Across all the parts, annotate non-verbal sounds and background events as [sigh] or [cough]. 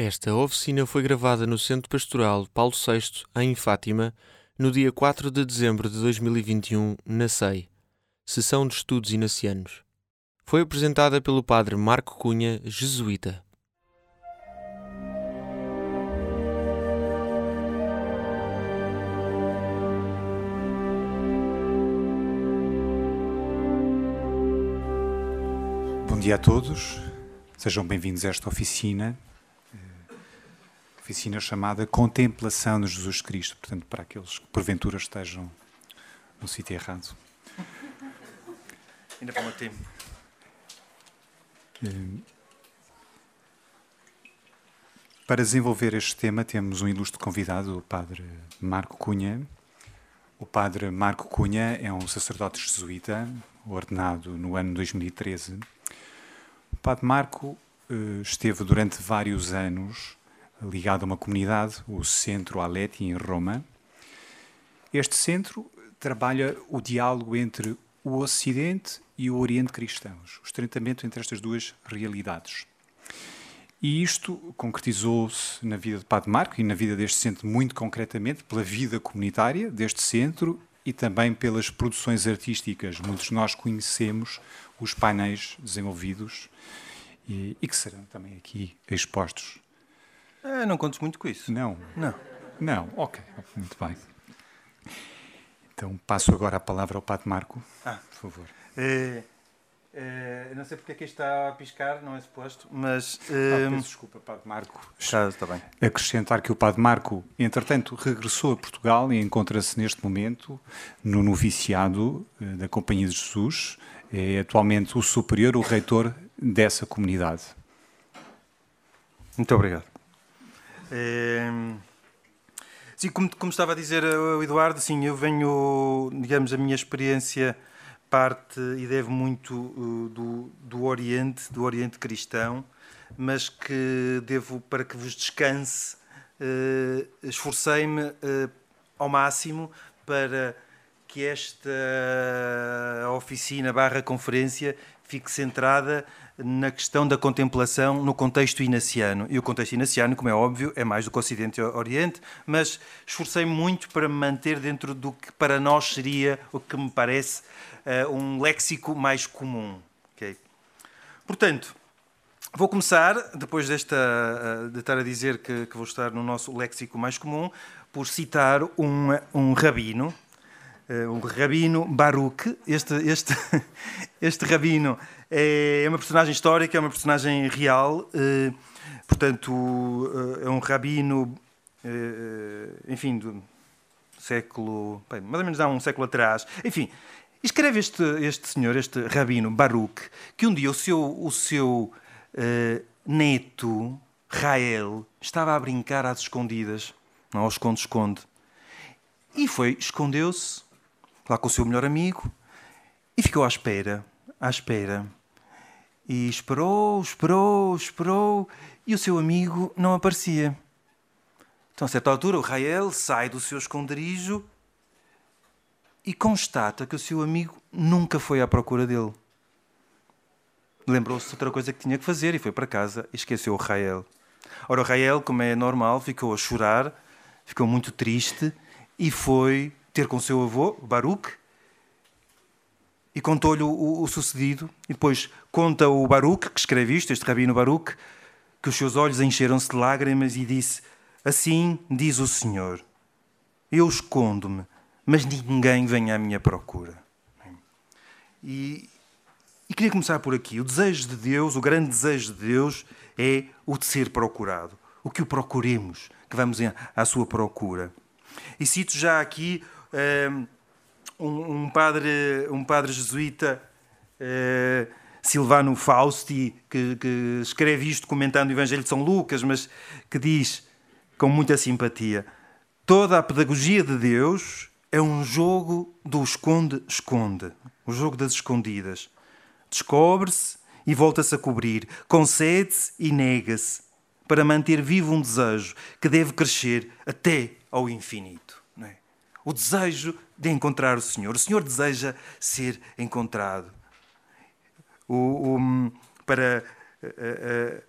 Esta oficina foi gravada no Centro Pastoral Paulo VI, em Fátima, no dia 4 de dezembro de 2021, na SEI, Sessão de Estudos Inacianos. Foi apresentada pelo padre Marco Cunha, jesuíta. Bom dia a todos, sejam bem-vindos a esta oficina, oficina chamada Contemplação de Jesus Cristo, portanto, para aqueles que porventura estejam no sítio errado. Ainda vamos a tempo. Eh, Para desenvolver este tema, temos um ilustre convidado, o Padre Marco Cunha. O Padre Marco Cunha é um sacerdote jesuíta, ordenado no ano 2013. O Padre Marco eh, esteve durante vários anos ligado a uma comunidade, o Centro Aleti, em Roma. Este centro trabalha o diálogo entre o Ocidente e o Oriente cristãos, o estreitamento entre estas duas realidades. E isto concretizou-se na vida de Padre Marco e na vida deste centro muito concretamente pela vida comunitária deste centro e também pelas produções artísticas. Muitos de nós conhecemos os painéis desenvolvidos e, e que serão também aqui expostos. Ah, não contes muito com isso. Não, Não. não, ok, muito bem. Então passo agora a palavra ao Padre Marco, Ah. por favor. É, é, não sei porque é que isto está a piscar, não é suposto, mas. Ah, É, peço desculpa, Padre Marco. está, está bem. Acrescentar que o Padre Marco, entretanto, regressou a Portugal e encontra-se neste momento no noviciado eh, da Companhia de Jesus. É atualmente o superior, o reitor dessa comunidade. Muito obrigado. É, sim, como, como estava a dizer o Eduardo, sim, eu venho, digamos, a minha experiência parte e deve muito uh, do, do Oriente, do Oriente cristão, mas que devo, para que vos descanse, eh, esforcei-me eh, ao máximo para que esta oficina barra conferência fique centrada na questão da contemplação no contexto inaciano. E o contexto inaciano, como é óbvio, é mais do que Ocidente e Oriente, mas esforcei-me muito para me manter dentro do que para nós seria, o que me parece, eh, um léxico mais comum. ok? Portanto, Vou começar, depois desta, eh, de estar a dizer que, que vou estar no nosso léxico mais comum, por citar um, um rabino, um rabino Baruch. Este, este, [laughs] este rabino é uma personagem histórica, é uma personagem real, eh, portanto, eh, é um rabino, eh, enfim, do século, bem, mais ou menos há um século atrás. Enfim, escreve este, este senhor, este rabino Baruch, que um dia o seu, o seu eh, neto, Rael, estava a brincar às escondidas, não ao esconde-esconde. E foi, escondeu-se lá com o seu melhor amigo e ficou à espera, à espera. E esperou, esperou, esperou e o seu amigo não aparecia. Então, a certa altura, o Rael sai do seu esconderijo e constata que o seu amigo nunca foi à procura dele. Lembrou-se de outra coisa que tinha que fazer e foi para casa e esqueceu o Rael. Ora, o Rael, como é normal, ficou a chorar, ficou muito triste e foi ter com seu avô, Baruch, e contou-lhe o, o- sucedido. E depois conta o Baruch, que escreve isto, este rabino Baruch, que os seus olhos encheram-se de lágrimas e disse: Assim diz o Senhor, eu escondo-me, mas ninguém vem à minha procura. E, e queria começar por aqui. O desejo de Deus, o grande desejo de Deus, é o de ser procurado. O que o procuremos, que vamos à sua procura. E cito já aqui um, um padre, um padre jesuíta, eh, Silvano Fausti, que, que escreve isto comentando o Evangelho de São Lucas, mas que diz com muita simpatia: toda a pedagogia de Deus é um jogo do esconde-esconde, o jogo das escondidas. Descobre-se e volta-se a cobrir, concede-se e nega-se, para manter vivo um desejo que deve crescer até ao infinito. O desejo de encontrar o Senhor. O Senhor deseja ser encontrado. O, o- para eh, eh,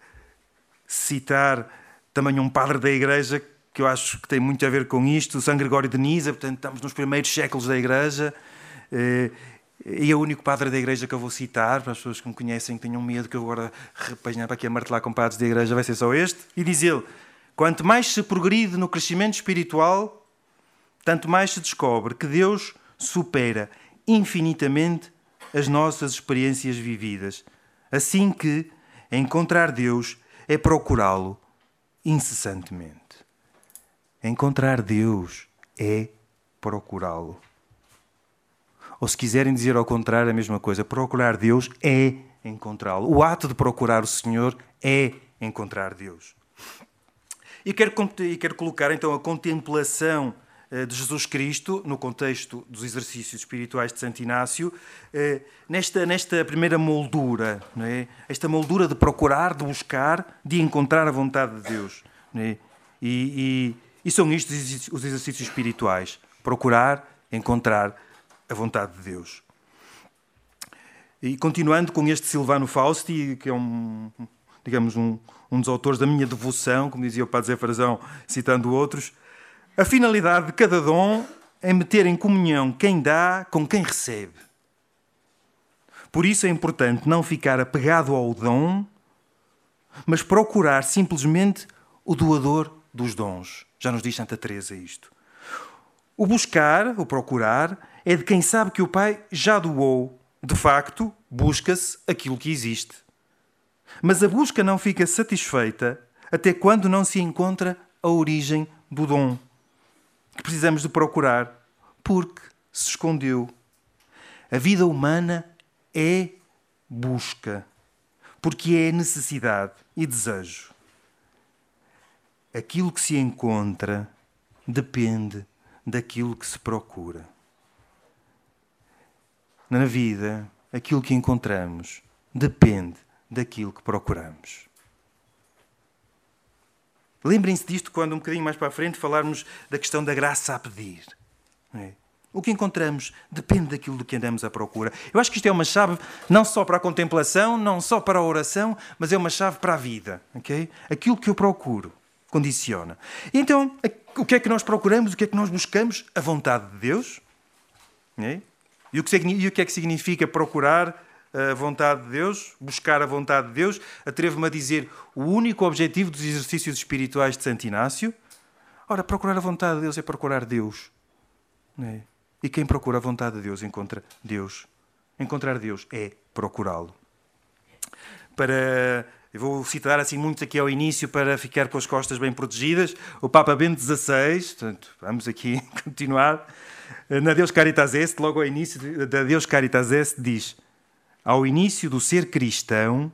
citar também um padre da Igreja que eu acho que tem muito a ver com isto, São Gregório de Nisa, portanto estamos nos primeiros séculos da Igreja, eh, e é o único padre da Igreja que eu vou citar, para as pessoas que me conhecem que tenham medo que eu agora repanhar para aqui a martelar com padres da Igreja, vai ser só este, e diz ele, quanto mais se progride no crescimento espiritual, tanto mais se descobre que Deus supera infinitamente as nossas experiências vividas, assim que encontrar Deus é procurá-lo incessantemente. Encontrar Deus é procurá-lo. Ou se quiserem dizer ao contrário a mesma coisa, procurar Deus é encontrá-lo. O ato de procurar o Senhor é encontrar Deus. E quero, quero colocar então a contemplação de Jesus Cristo, no contexto dos exercícios espirituais de Santo Inácio, eh, nesta, nesta primeira moldura, é? esta moldura de procurar, de buscar, de encontrar a vontade de Deus. É? E, e, e são isto os exercícios espirituais: procurar, encontrar a vontade de Deus. E continuando com este Silvano Fausti, que é um, digamos, um, um dos autores da minha devoção, como dizia o Padre Zé Frazão, citando outros, a finalidade de cada dom é meter em comunhão quem dá com quem recebe. Por isso é importante não ficar apegado ao dom, mas procurar simplesmente o doador dos dons. Já nos diz Santa Teresa isto. O buscar, o procurar, é de quem sabe que o Pai já doou. De facto, busca-se aquilo que existe. Mas a busca não fica satisfeita até quando não se encontra a origem do dom, que precisamos de procurar, porque se escondeu. A vida humana é busca, porque é necessidade e desejo. Aquilo que se encontra depende daquilo que se procura. Na vida, aquilo que encontramos depende daquilo que procuramos. Lembrem-se disto quando, um bocadinho mais para a frente, falarmos da questão da graça a pedir. É? O que encontramos depende daquilo do que andamos à procura. Eu acho que isto é uma chave não só para a contemplação, não só para a oração, mas é uma chave para a vida. Okay? Aquilo que eu procuro condiciona. E então, o que é que nós procuramos? O que é que nós buscamos? A vontade de Deus. É? E o que é que significa procurar a vontade de Deus, buscar a vontade de Deus. Atrevo-me a dizer o único objetivo dos exercícios espirituais de Santo Inácio. Ora, procurar a vontade de Deus é procurar Deus. É? E quem procura a vontade de Deus encontra Deus. Encontrar Deus é procurá-lo. Para eu vou citar assim muito aqui ao início para ficar com as costas bem protegidas. O Papa Bento XVI, portanto, vamos aqui [laughs] continuar. Na Deus Caritas Est, logo ao início da Deus Caritas Est, diz: ao início do ser cristão,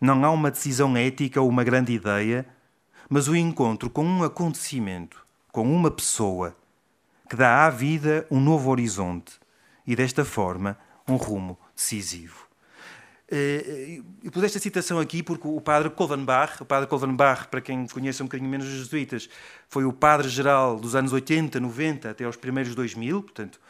não há uma decisão ética ou uma grande ideia, mas o encontro com um acontecimento, com uma pessoa, que dá à vida um novo horizonte e, desta forma, um rumo decisivo. Eh, eu pus esta citação aqui porque o padre Colvenbach, o padre Colvenbach, para quem conhece um bocadinho menos os jesuítas, foi o padre-geral dos anos 80, 90 até aos primeiros 2000, portanto,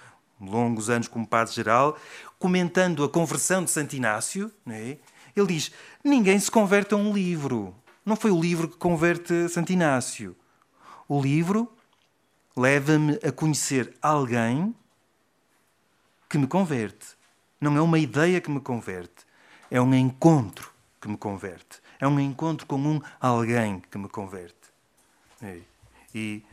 longos anos como padre-geral, comentando a conversão de Santo Inácio, é? ele diz: Ninguém se converte a um livro. Não foi o livro que converte Santo Inácio. O livro leva-me a conhecer alguém que me converte. Não é uma ideia que me converte, é um encontro que me converte. É um encontro com um alguém que me converte. E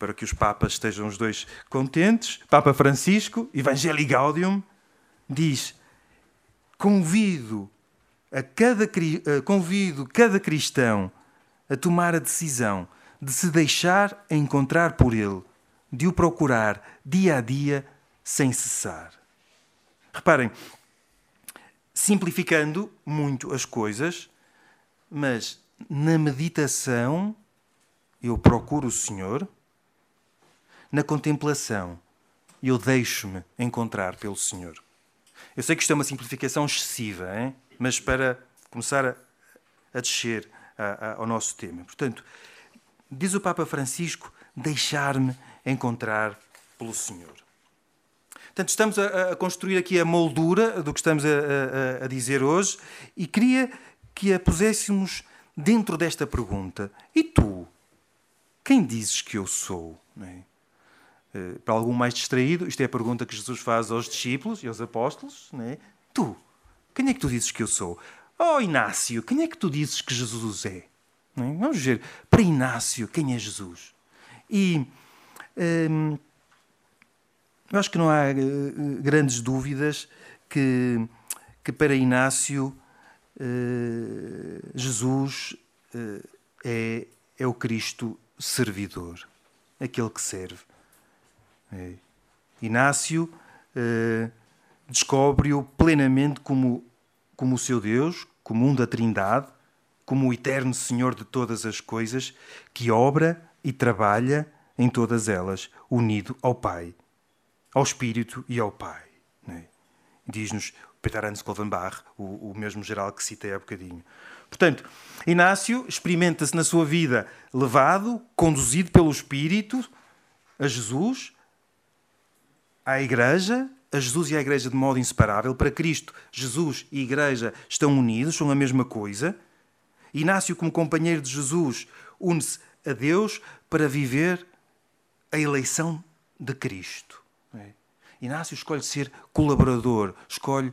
para que os papas estejam os dois contentes, Papa Francisco, Evangelii Gaudium, diz: convido a cada eh, convido cada cristão a tomar a decisão de se deixar encontrar por ele, de o procurar dia a dia sem cessar. Reparem, simplificando muito as coisas, mas na meditação eu procuro o Senhor na contemplação. Eu deixo-me encontrar pelo Senhor. Eu sei que isto é uma simplificação excessiva, hein? mas para começar a, a descer a, a, ao nosso tema. Portanto, diz o Papa Francisco: deixar-me encontrar pelo Senhor. Portanto, estamos a, construir aqui a moldura do que estamos a, dizer hoje e queria que a puséssemos dentro desta pergunta: e tu? Quem dizes que eu sou? É? Uh, para algum mais distraído, isto é a pergunta que Jesus faz aos discípulos e aos apóstolos: é? Tu, quem é que tu dizes que eu sou? Oh, Inácio, quem é que tu dizes que Jesus é? é? Vamos ver, para Inácio, quem é Jesus? E hum, eu acho que não há uh, grandes dúvidas que, que para Inácio uh, Jesus uh, é, é o Cristo servidor, aquele que serve. É. Inácio descobre-o plenamente como, como o seu Deus, como um da Trindade, como o eterno Senhor de todas as coisas, que obra e trabalha em todas elas, unido ao Pai, ao Espírito e ao Pai. É? Diz-nos Peter Hans Kolvenbach, o, o mesmo geral que citei há bocadinho. Portanto, Inácio experimenta-se na sua vida levado, conduzido pelo Espírito a Jesus, à Igreja, a Jesus e à Igreja de modo inseparável. Para Cristo, Jesus e Igreja estão unidos, são a mesma coisa. Inácio, como companheiro de Jesus, une-se a Deus para viver a eleição de Cristo. É. Inácio escolhe ser colaborador, escolhe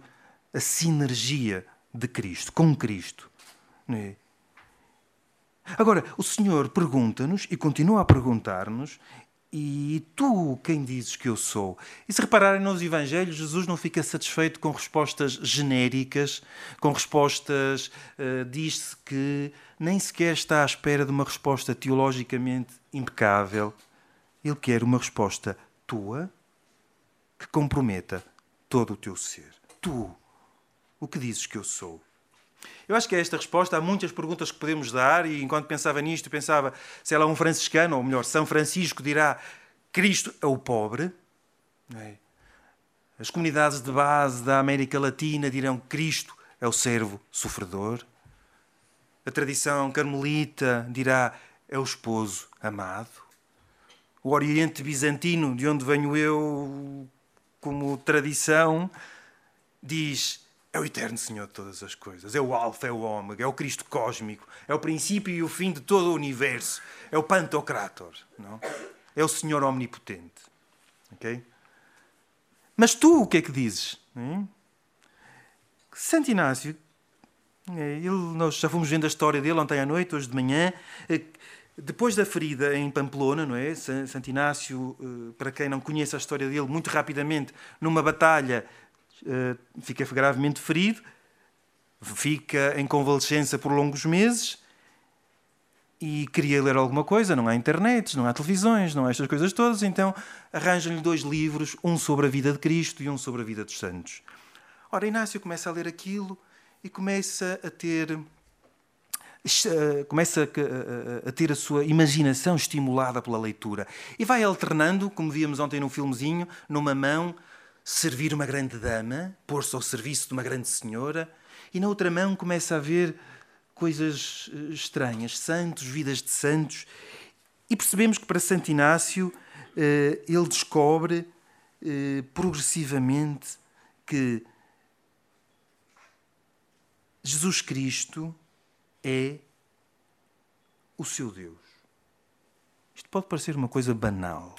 a sinergia de Cristo, com Cristo. É. Agora, o Senhor pergunta-nos e continua a perguntar-nos: e tu quem dizes que eu sou? E se repararem nos Evangelhos, Jesus não fica satisfeito com respostas genéricas, com respostas. Uh, Diz-se que nem sequer está à espera de uma resposta teologicamente impecável. Ele quer uma resposta tua que comprometa todo o teu ser. Tu, o que dizes que eu sou? Eu acho que a esta resposta há muitas perguntas que podemos dar, e enquanto pensava nisto, pensava, se ela é um franciscano, ou melhor, São Francisco dirá Cristo é o pobre. É? As comunidades de base da América Latina dirão Cristo é o servo sofredor. A tradição carmelita dirá é o esposo amado. O Oriente Bizantino, de onde venho eu como tradição, diz é o eterno Senhor de todas as coisas. É o Alfa, é o Ômega, é o Cristo cósmico. É o princípio e o fim de todo o universo. É o Pantocrator. Não? É o Senhor omnipotente. Ok? Mas tu o que é que dizes? Hum? Santo Inácio, é, ele, nós já fomos vendo a história dele ontem à noite, hoje de manhã. É, depois da ferida em Pamplona, não é? Santo Inácio, eh, para quem não conhece a história dele, muito rapidamente, numa batalha, eh, fica gravemente ferido, fica em convalescença por longos meses e queria ler alguma coisa. Não há internet, não há televisões, não há estas coisas todas, então arranjam-lhe dois livros, um sobre a vida de Cristo e um sobre a vida dos santos. Ora, Inácio começa a ler aquilo e começa a ter começa a, ter a sua imaginação estimulada pela leitura e vai alternando, como víamos ontem no filmezinho, numa mão servir uma grande dama, pôr-se ao serviço de uma grande senhora, e na outra mão começa a ver coisas eh, estranhas, santos, vidas de santos, e percebemos que para Santo Inácio eh, ele descobre eh, progressivamente que Jesus Cristo é o seu Deus. Isto pode parecer uma coisa banal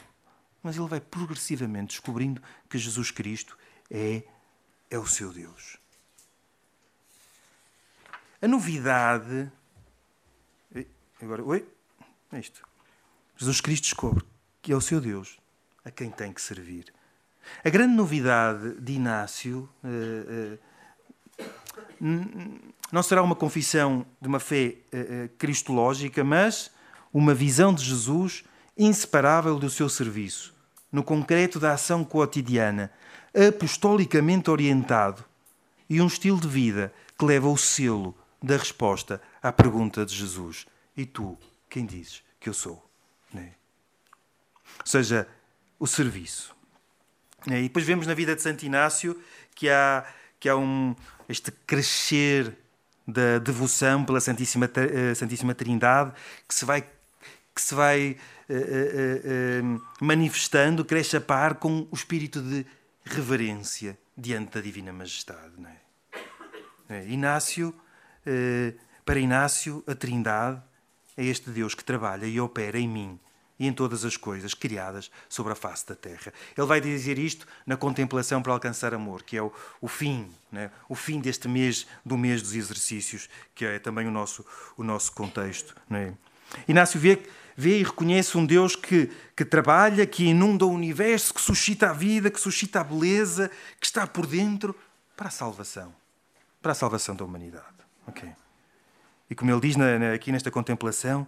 mas ele vai progressivamente descobrindo que Jesus Cristo é, é o seu Deus. A novidade. Agora, oi? É isto. Jesus Cristo descobre que é o seu Deus, a quem tem que servir. A grande novidade de Inácio uh, uh, não será uma confissão de uma fé uh, cristológica, mas uma visão de Jesus inseparável do seu serviço, no concreto da ação cotidiana, apostolicamente orientado, e um estilo de vida que leva o selo da resposta à pergunta de Jesus: E tu, quem dizes que eu sou? Né? Ou seja, o serviço. Né? E depois vemos na vida de Santo Inácio que há, que há um, este crescer da devoção pela Santíssima, eh, Santíssima Trindade que se vai, que se vai uh, uh, manifestando, cresce a par com o espírito de reverência diante da Divina Majestade. Não é? é Inácio Para Inácio, a Trindade é este Deus que trabalha e opera em mim e em todas as coisas criadas sobre a face da terra. Ele vai dizer isto na contemplação para alcançar amor, que é o, o fim, né? o fim deste mês, do mês dos exercícios, que é também o nosso, o nosso contexto. Né? Inácio vê, vê e reconhece um Deus que, que trabalha, que inunda o universo, que suscita a vida, que suscita a beleza, que está por dentro para a salvação, para a salvação da humanidade. Okay. E como ele diz na, na, aqui nesta contemplação,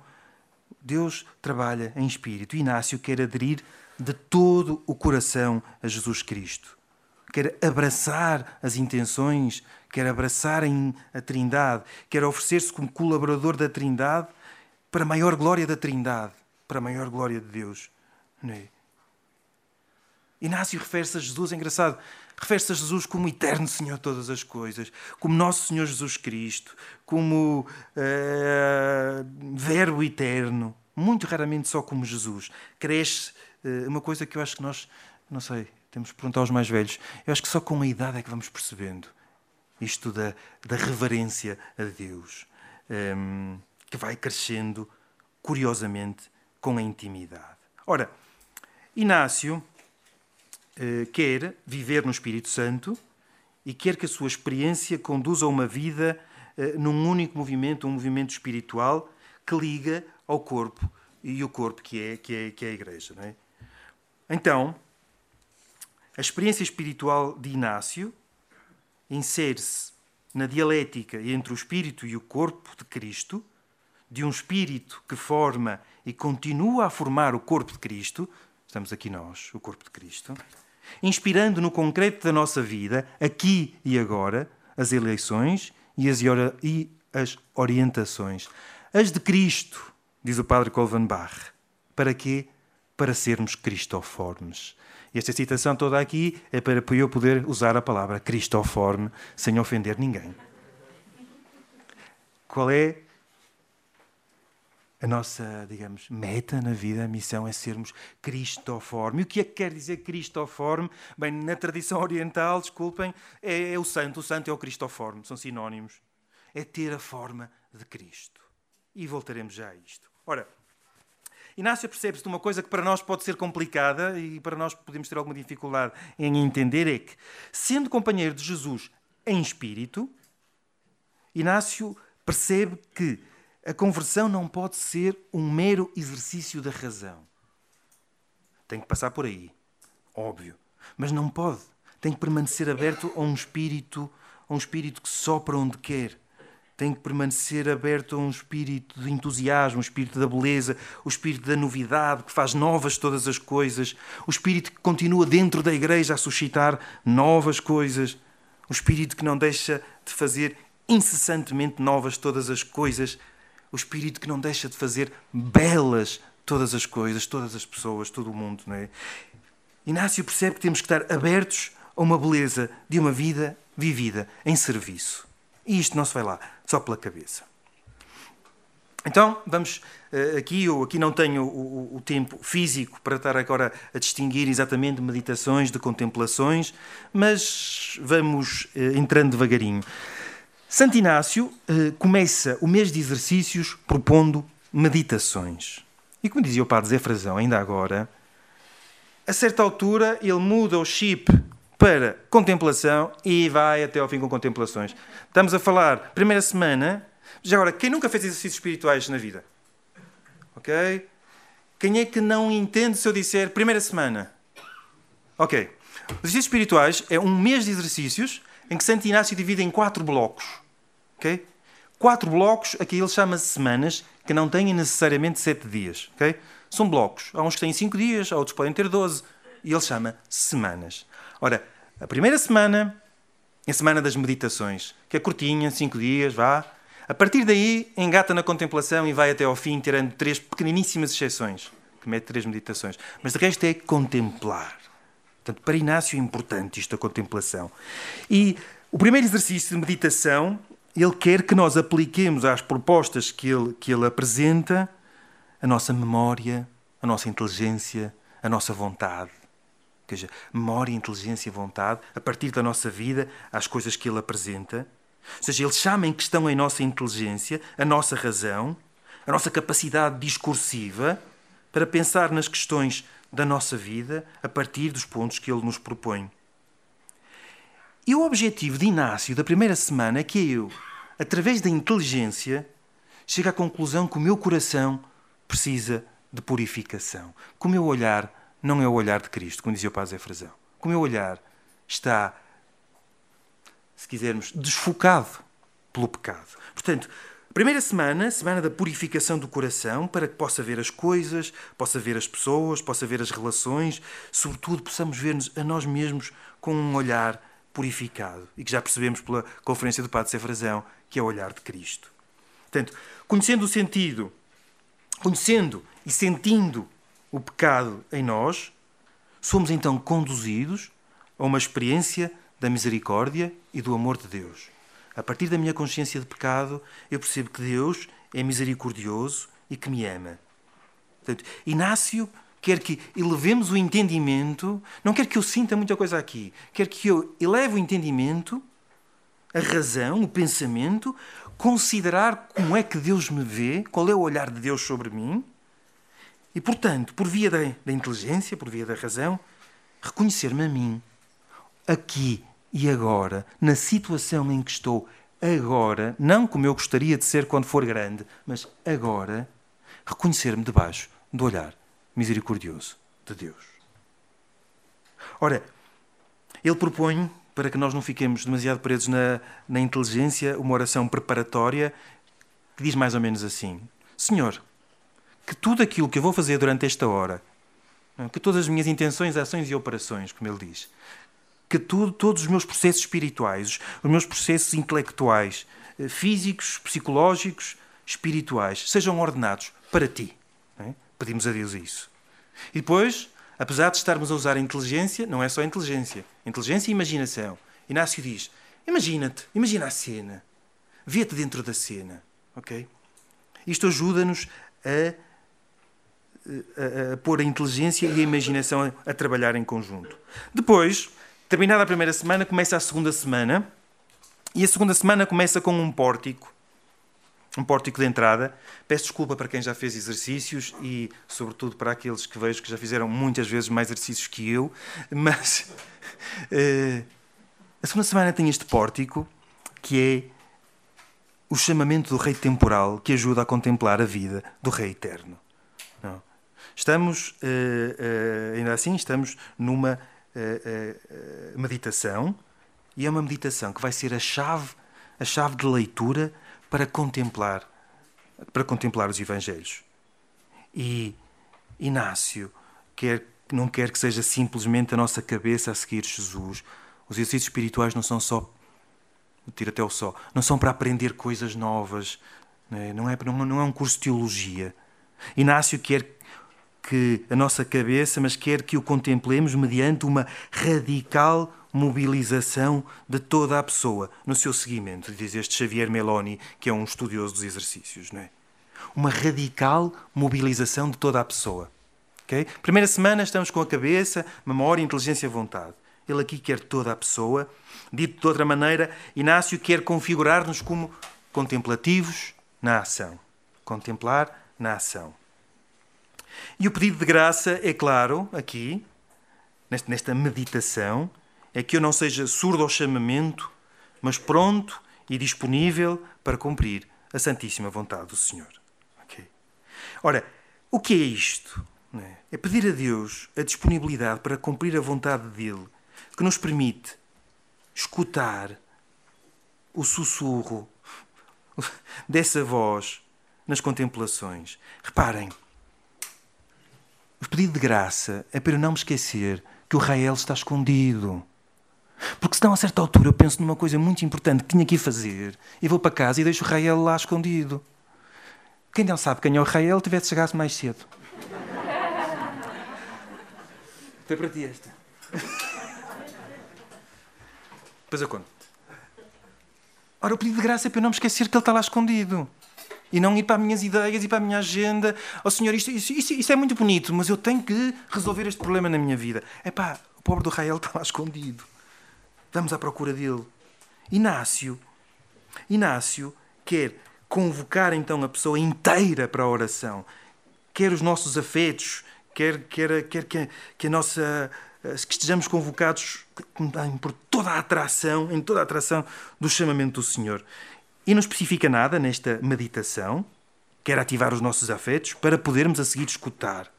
Deus trabalha em espírito. Inácio quer aderir de todo o coração a Jesus Cristo. Quer abraçar as intenções, quer abraçar a Trindade, quer oferecer-se como colaborador da Trindade para a maior glória da Trindade, para a maior glória de Deus. Não é? Inácio refere-se a Jesus, é engraçado, refere-se a Jesus como eterno Senhor de todas as coisas, como nosso Senhor Jesus Cristo, como uh, Verbo eterno, muito raramente só como Jesus. Cresce uh, uma coisa que eu acho que nós, não sei, temos que perguntar aos mais velhos, eu acho que só com a idade é que vamos percebendo isto da, da reverência a Deus, um, ehm, que vai crescendo, curiosamente, com a intimidade. Ora, Inácio eh, quer viver no Espírito Santo e quer que a sua experiência conduza a uma vida eh, num único movimento, um movimento espiritual que liga ao corpo e o corpo que é, que é, que é a Igreja. É? Então, a experiência espiritual de Inácio insere-se na dialética entre o espírito e o corpo de Cristo, de um espírito que forma e continua a formar o corpo de Cristo, estamos aqui nós, o corpo de Cristo, inspirando no concreto da nossa vida, aqui e agora, as eleições e as, e as orientações. As de Cristo, diz o padre Colvanbach. Para quê? Para sermos cristoformes. Esta citação toda aqui é para eu poder usar a palavra cristoforme sem ofender ninguém. Qual é a nossa, digamos, meta na vida, a missão é sermos cristoforme. E o que é que quer dizer cristoforme? Bem, na tradição oriental, desculpem, é, é o santo. O santo é o cristoforme, são sinónimos. É ter a forma de Cristo. E voltaremos já a isto. Ora, Inácio percebe-se de uma coisa que para nós pode ser complicada e para nós podemos ter alguma dificuldade em entender, é que, sendo companheiro de Jesus em espírito, Inácio percebe que a conversão não pode ser um mero exercício da razão. Tem que passar por aí, óbvio. Mas não pode. Tem que permanecer aberto a um espírito, a um espírito que sopra onde quer. Tem que permanecer aberto a um espírito de entusiasmo, um espírito da beleza, o espírito da novidade, que faz novas todas as coisas, o espírito que continua dentro da igreja a suscitar novas coisas, o espírito que não deixa de fazer incessantemente novas todas as coisas o Espírito que não deixa de fazer belas todas as coisas, todas as pessoas, todo o mundo. Não é? Inácio percebe que temos que estar abertos a uma beleza de uma vida vivida em serviço. E isto não se vai lá só pela cabeça. Então, vamos eh, aqui, eu aqui não tenho o, tempo físico para estar agora a distinguir exatamente meditações de contemplações, mas vamos eh, entrando devagarinho. Santo Inácio eh, começa o mês de exercícios propondo meditações. E como dizia o padre Zé Frazão ainda agora, a certa altura ele muda o chip para contemplação e vai até ao fim com contemplações. Estamos a falar, primeira semana, já agora, quem nunca fez exercícios espirituais na vida? Ok? Quem é que não entende se eu disser primeira semana? Ok. Os exercícios espirituais é um mês de exercícios em que Santo Inácio divide em quatro blocos. Okay? Quatro blocos, aqui ele chama semanas, que não têm necessariamente sete dias. Okay? São blocos. Há uns que têm cinco dias, há outros podem ter doze. E ele chama semanas. Ora, a primeira semana é a semana das meditações, que é curtinha, cinco dias, vá. A partir daí, engata na contemplação e vai até ao fim, tirando três pequeniníssimas exceções, que mete três meditações. Mas de resto é contemplar. Portanto, para Inácio é importante isto, a contemplação. E o primeiro exercício de meditação, ele quer que nós apliquemos às propostas que ele, que ele apresenta a nossa memória, a nossa inteligência, a nossa vontade. Ou seja, memória, inteligência e vontade, a partir da nossa vida, às coisas que ele apresenta. Ou seja, ele chama em questão a nossa inteligência, a nossa razão, a nossa capacidade discursiva para pensar nas questões da nossa vida a partir dos pontos que ele nos propõe. E o objetivo de Inácio da primeira semana é que eu, através da inteligência, chegue à conclusão que o meu coração precisa de purificação. Que o meu olhar não é o olhar de Cristo, como dizia o Padre Zé. Que o meu olhar está, se quisermos, desfocado pelo pecado. Portanto, Primeira semana, semana da purificação do coração, para que possa ver as coisas, possa ver as pessoas, possa ver as relações, sobretudo possamos ver-nos a nós mesmos com um olhar purificado e que já percebemos pela conferência do Padre Sefrazão, que é o olhar de Cristo. Portanto, conhecendo o sentido, conhecendo e sentindo o pecado em nós, somos então conduzidos a uma experiência da misericórdia e do amor de Deus. A partir da minha consciência de pecado, eu percebo que Deus é misericordioso e que me ama. Portanto, Inácio quer que elevemos o entendimento, não quer que eu sinta muita coisa aqui, quer que eu eleve o entendimento, a razão, o pensamento, considerar como é que Deus me vê, qual é o olhar de Deus sobre mim, e, portanto, por via da, da inteligência, por via da razão, reconhecer-me a mim, aqui e agora, na situação em que estou agora, não como eu gostaria de ser quando for grande, mas agora, reconhecer-me debaixo do olhar misericordioso de Deus. Ora, ele propõe, para que nós não fiquemos demasiado presos na, na inteligência, uma oração preparatória que diz mais ou menos assim: Senhor, que tudo aquilo que eu vou fazer durante esta hora, que todas as minhas intenções, ações e operações, como ele diz, que tudo, todos os meus processos espirituais, os meus processos intelectuais, eh, físicos, psicológicos, espirituais, sejam ordenados para ti. É? Pedimos a Deus isso. E depois, apesar de estarmos a usar a inteligência, não é só a inteligência. Inteligência e imaginação. Inácio diz: imagina-te, imagina a cena. Vê-te dentro da cena. Ok? Isto ajuda-nos a, a, a, pôr a inteligência e a imaginação a, a trabalhar em conjunto. Depois, Terminada a primeira semana, começa a segunda semana. E a segunda semana começa com um pórtico. Um pórtico de entrada. Peço desculpa para quem já fez exercícios e, sobretudo, para aqueles que vejo que já fizeram muitas vezes mais exercícios que eu. Mas uh, [laughs] a segunda semana tem este pórtico que é o chamamento do Rei temporal que ajuda a contemplar a vida do Rei eterno. Não. Estamos, uh, uh, ainda assim, estamos numa meditação e é uma meditação que vai ser a chave, a chave de leitura para contemplar, para contemplar os Evangelhos. E Inácio quer, não quer que seja simplesmente a nossa cabeça a seguir Jesus. Os exercícios espirituais não são só tira até o só, não são para aprender coisas novas, não é, não é, não é um curso de teologia. Inácio quer que a nossa cabeça, mas quer que o contemplemos mediante uma radical mobilização de toda a pessoa no seu seguimento, diz este Xavier Meloni, que é um estudioso dos exercícios, não é? Uma radical mobilização de toda a pessoa. Okay? Primeira semana estamos com a cabeça, memória, inteligência e vontade. Ele aqui quer toda a pessoa. Dito de outra maneira, Inácio quer configurar-nos como contemplativos na ação. Contemplar na ação. E o pedido de graça é claro, aqui, nesta meditação, é que eu não seja surdo ao chamamento, mas pronto e disponível para cumprir a santíssima vontade do Senhor. Okay? Ora, o que é isto? É? é pedir a Deus a disponibilidade para cumprir a vontade dele, que nos permite escutar o sussurro [laughs] dessa voz nas contemplações. Reparem, o pedido de graça é para eu não me esquecer que o Rael está escondido. Porque senão, a certa altura, eu penso numa coisa muito importante que tinha que ir fazer e vou para casa e deixo o Rael lá escondido. Quem não sabe quem é o Rael, tivesse chegado mais cedo. Foi para ti esta. Depois eu conto. Ora, o pedido de graça é para eu não me esquecer que ele está lá escondido e não ir para as minhas ideias e para a minha agenda. Oh Senhor, isto, isto, isto, isto é muito bonito, mas eu tenho que resolver este problema na minha vida. É pá, o pobre do Rael [laughs] está lá escondido. Vamos à procura dele. Inácio Inácio quer convocar então a pessoa inteira para a oração, quer os nossos afetos, quer, quer, quer que, que a nossa que estejamos convocados por toda a atração, em toda a atração do chamamento do Senhor. E não especifica nada nesta meditação, quer ativar os nossos afetos para podermos a seguir escutar.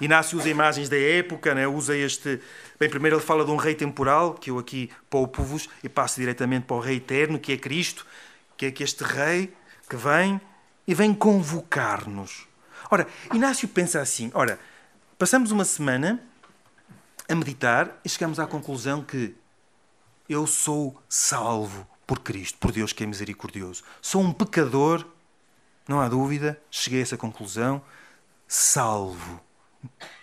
Inácio usa imagens da época, né? usa este. Bem, primeiro ele fala de um rei temporal, que eu aqui poupo-vos e passo diretamente para o rei eterno, que é Cristo, que é que este rei que vem e vem convocar-nos. Ora, Inácio pensa assim: ora, passamos uma semana a meditar e chegamos à conclusão que eu sou salvo por Cristo, por Deus que é misericordioso. Sou um pecador, não há dúvida, cheguei a essa conclusão, salvo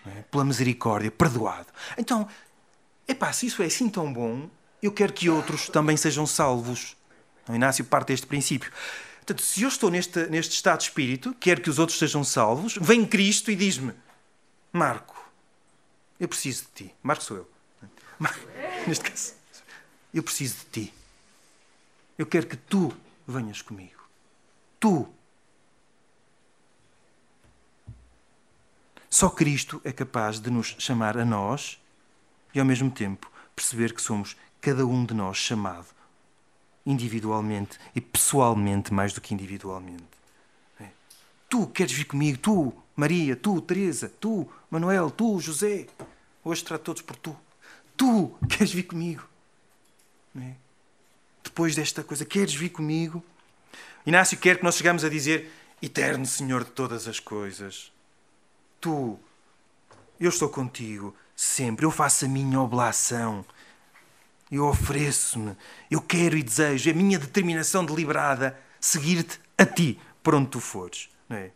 é? pela misericórdia, perdoado. Então, epá, se isso é assim tão bom, eu quero que outros também sejam salvos. O Inácio parte deste princípio. Portanto, se eu estou neste, neste estado de espírito, quero que os outros sejam salvos, vem Cristo e diz-me: Marco, eu preciso de ti. Marco sou eu. [laughs] Neste caso, eu preciso de ti. Eu quero que tu venhas comigo. Tu. Só Cristo é capaz de nos chamar a nós e, ao mesmo tempo, perceber que somos cada um de nós chamado individualmente e pessoalmente mais do que individualmente. É. Tu queres vir comigo? Tu, Maria, tu, Teresa, tu, Manuel, tu, José. Hoje trato todos por tu. Tu queres vir comigo? É? Depois desta coisa, queres vir comigo? Inácio quer que nós chegamos a dizer: Eterno Senhor de todas as coisas, tu, eu estou contigo sempre, eu faço a minha oblação, eu ofereço-me, eu quero e desejo, é a minha determinação deliberada seguir-te a ti, por onde tu fores. Não é?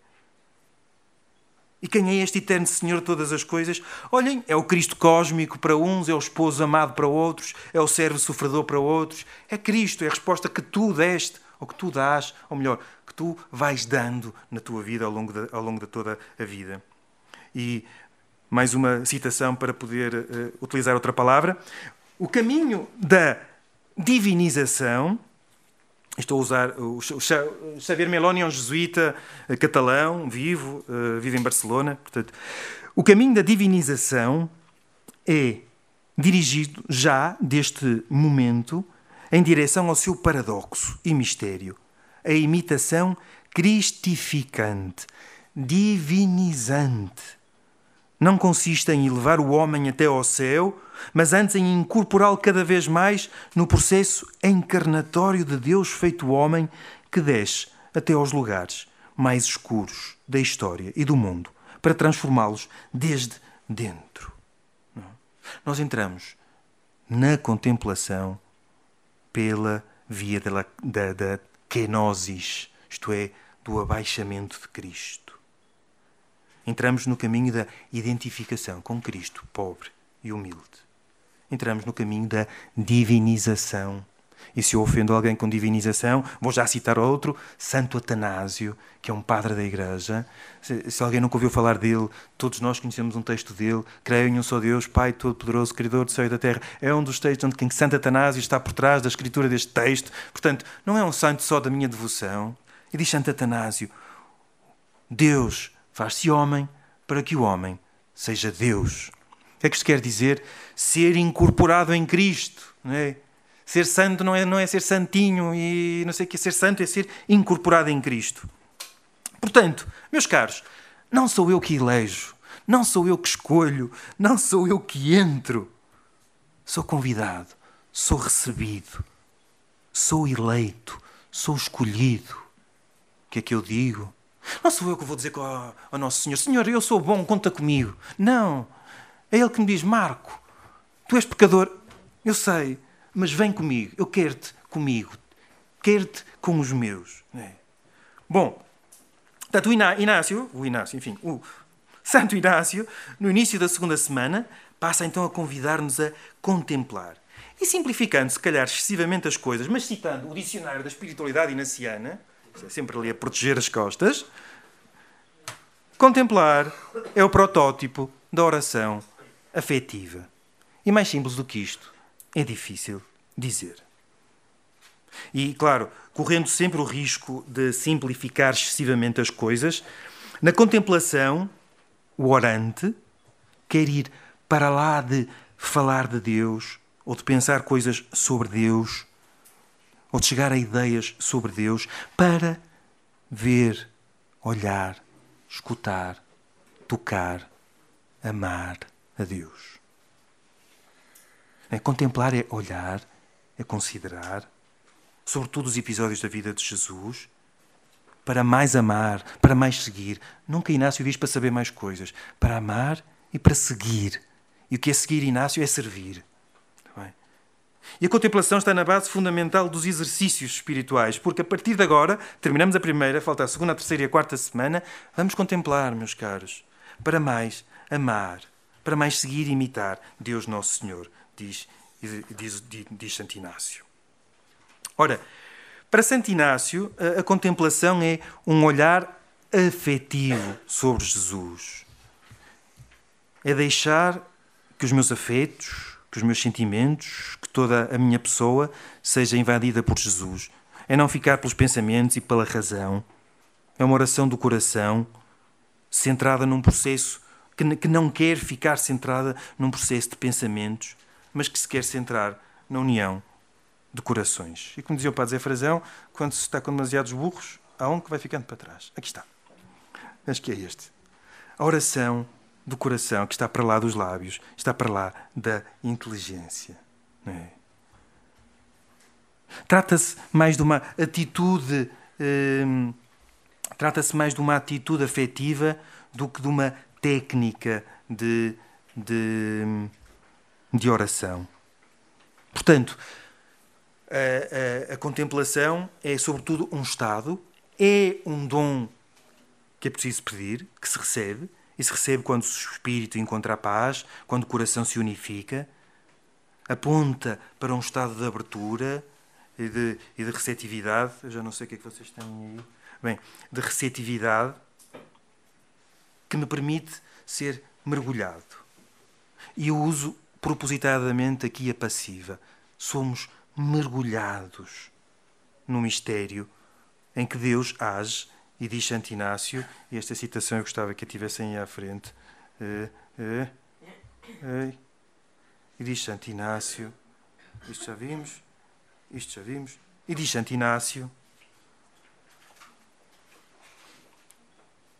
E quem é este eterno Senhor de todas as coisas? Olhem, é o Cristo cósmico para uns, é o esposo amado para outros, é o servo sofredor para outros. É Cristo, é a resposta que tu deste, ou que tu dás, ou melhor, que tu vais dando na tua vida ao longo de, ao longo de toda a vida. E mais uma citação para poder uh, utilizar outra palavra. O caminho da divinização Estou a usar o Xavier Meloni é um jesuíta eh, catalão, vivo, uh, vive em Barcelona. Portanto, o caminho da divinização é dirigido já deste momento em direção ao seu paradoxo e mistério, a imitação cristificante, divinizante não consiste em elevar o homem até ao céu, mas antes em incorporá-lo cada vez mais no processo encarnatório de Deus feito homem que desce até aos lugares mais escuros da história e do mundo para transformá-los desde dentro. Nós entramos na contemplação pela via da, da, da kenosis, isto é, do abaixamento de Cristo Entramos no caminho da identificação com Cristo, pobre e humilde. Entramos no caminho da divinização. E se eu ofendo alguém com divinização, vou já citar outro, Santo Atanásio, que é um padre da Igreja. Se, se alguém nunca ouviu falar dele, todos nós conhecemos um texto dele. Creio em um só Deus, Pai Todo-Poderoso, Criador do céu e da terra. É um dos textos onde Santo Atanásio está por trás da escritura deste texto. Portanto, não é um santo só da minha devoção. E diz Santo Atanásio: Deus faz-se homem para que o homem seja Deus. O que é que isto quer dizer? Ser incorporado em Cristo. Não é? Ser santo não é, não é ser santinho e não sei o que. Ser santo é ser incorporado em Cristo. Portanto, meus caros, não sou eu que elejo, não sou eu que escolho, não sou eu que entro. Sou convidado, sou recebido, sou eleito, sou escolhido. O que é que eu digo? Não sou eu que vou dizer ao, Nosso Senhor: Senhor, eu sou bom, conta comigo. Não. É Ele que me diz: Marco, tu és pecador, eu sei, mas vem comigo, eu quero-te comigo, quero-te com os meus. É. Bom, portanto, o Inácio, o Inácio, enfim, o Santo Inácio, no início da segunda semana, passa então a convidar-nos a contemplar. E simplificando, se calhar, excessivamente as coisas, mas citando o dicionário da espiritualidade inaciana, sempre ali a proteger as costas. Contemplar é o protótipo da oração afetiva. E mais simples do que isto é difícil dizer. E, claro, correndo sempre o risco de simplificar excessivamente as coisas, na contemplação, o orante quer ir para lá de falar de Deus, ou de pensar coisas sobre Deus, ou de chegar a ideias sobre Deus, para ver, olhar, escutar, tocar, amar a Deus. É, contemplar é olhar, é considerar, sobretudo os episódios da vida de Jesus, para mais amar, para mais seguir. Nunca Inácio diz para saber mais coisas, para amar e para seguir. E o que é seguir, Inácio, é servir. E a contemplação está na base fundamental dos exercícios espirituais, porque a partir de agora, terminamos a primeira, falta a segunda, a terceira e a quarta semana, vamos contemplar, meus caros, para mais amar, para mais seguir e imitar Deus Nosso Senhor, diz, diz, diz, diz Santo Inácio. Ora, para Santo Inácio, a, a contemplação é um olhar afetivo sobre Jesus. É deixar que os meus afetos, que os meus sentimentos, que toda a minha pessoa seja invadida por Jesus. É não ficar pelos pensamentos e pela razão. É uma oração do coração, centrada num processo que, que não quer ficar centrada num processo de pensamentos, mas que se quer centrar na união de corações. E como dizia o Padre Zé Frazão, quando se está com demasiados burros, há um que vai ficando para trás. Aqui está. Acho que é este. A oração do coração, que está para lá dos lábios, está para lá da inteligência. É? Trata-se mais de uma atitude. Hum, Trata-se mais de uma atitude afetiva do que de uma técnica de, de, de oração. Portanto, a, a, a, contemplação é, sobretudo, um estado, é um dom que é preciso pedir, que se recebe, e se recebe quando o espírito encontra a paz, quando o coração se unifica, aponta para um estado de abertura e de, e de receptividade. Eu já não sei o que é que vocês têm aí. Bem, de receptividade que me permite ser mergulhado. E eu uso propositadamente aqui a passiva. Somos mergulhados no mistério em que Deus age e diz Santo Inácio, e esta citação eu gostava que a tivessem aí à frente. Uh, uh, uh, e diz Santo Inácio, isto já vimos, isto já vimos, e diz Santo Inácio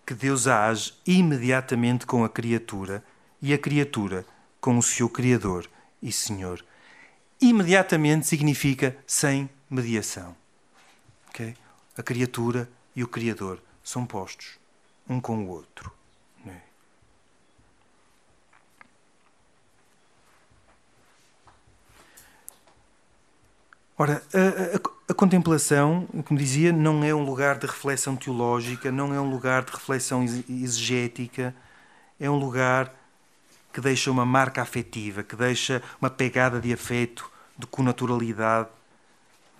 que Deus age imediatamente com a criatura e a criatura com o seu Criador e Senhor. Imediatamente significa sem mediação. Okay? A criatura e o Criador são postos um com o outro. É? Ora, a, a, a, contemplação, como dizia, não é um lugar de reflexão teológica, não é um lugar de reflexão exegética, é um lugar que deixa uma marca afetiva, que deixa uma pegada de afeto, de conaturalidade.